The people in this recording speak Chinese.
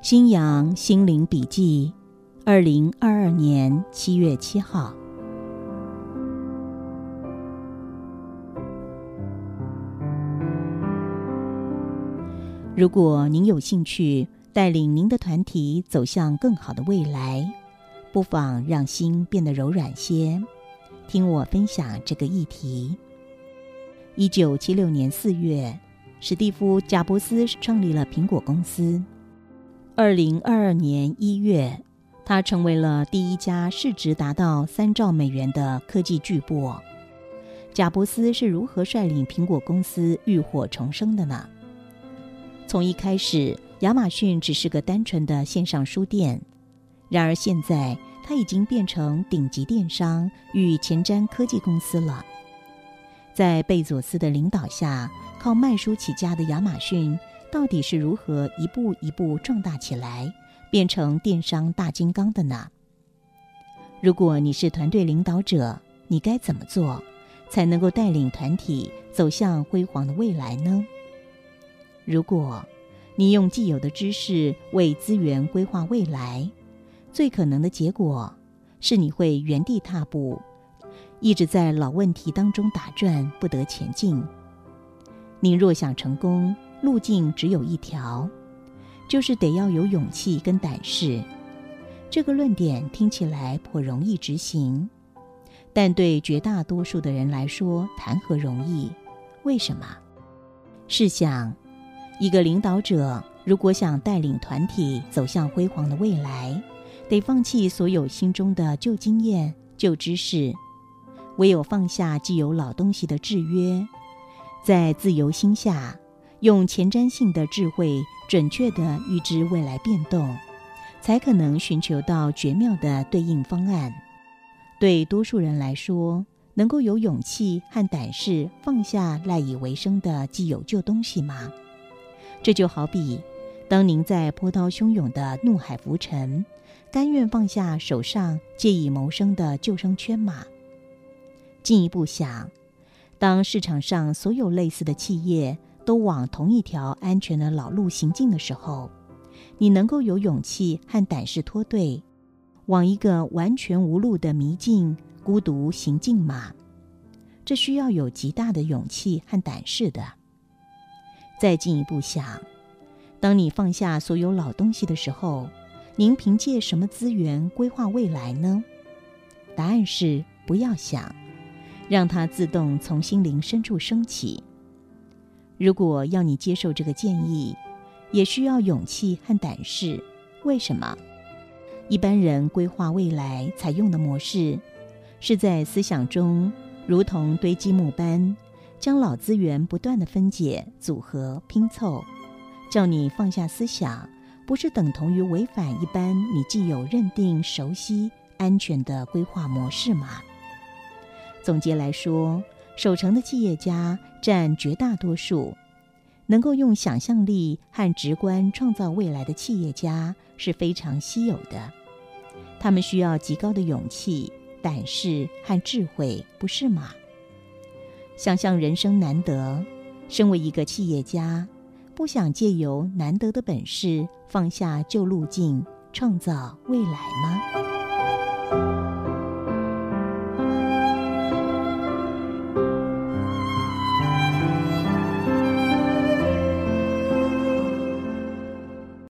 新阳心灵笔记，二零二二年七月七号。如果您有兴趣带领您的团体走向更好的未来，不妨让心变得柔软些，听我分享这个议题。一九七六年四月，史蒂夫·贾伯斯创立了苹果公司。二零二二年一月，他成为了第一家市值达到三兆美元的科技巨擘。贾伯斯是如何率领苹果公司浴火重生的呢？从一开始，亚马逊只是个单纯的线上书店，然而现在它已经变成顶级电商与前瞻科技公司了。在贝佐斯的领导下，靠卖书起家的亚马逊。到底是如何一步一步壮大起来，变成电商大金刚的呢？如果你是团队领导者，你该怎么做，才能够带领团体走向辉煌的未来呢？如果你用既有的知识为资源规划未来，最可能的结果是你会原地踏步，一直在老问题当中打转，不得前进。您若想成功，路径只有一条，就是得要有勇气跟胆识。这个论点听起来颇容易执行，但对绝大多数的人来说，谈何容易？为什么？试想，一个领导者如果想带领团体走向辉煌的未来，得放弃所有心中的旧经验、旧知识，唯有放下既有老东西的制约，在自由心下。用前瞻性的智慧，准确地预知未来变动，才可能寻求到绝妙的对应方案。对多数人来说，能够有勇气和胆识放下赖以为生的既有旧东西吗？这就好比，当您在波涛汹涌的怒海浮沉，甘愿放下手上借以谋生的救生圈吗？进一步想，当市场上所有类似的企业，都往同一条安全的老路行进的时候，你能够有勇气和胆识脱队，往一个完全无路的迷境孤独行进吗？这需要有极大的勇气和胆识的。再进一步想，当你放下所有老东西的时候，您凭借什么资源规划未来呢？答案是不要想，让它自动从心灵深处升起。如果要你接受这个建议，也需要勇气和胆识。为什么？一般人规划未来采用的模式，是在思想中如同堆积木般，将老资源不断的分解、组合、拼凑。叫你放下思想，不是等同于违反一般你既有认定、熟悉、安全的规划模式吗？总结来说。守成的企业家占绝大多数，能够用想象力和直观创造未来的企业家是非常稀有的。他们需要极高的勇气、胆识和智慧，不是吗？想象人生难得，身为一个企业家，不想借由难得的本事放下旧路径，创造未来吗？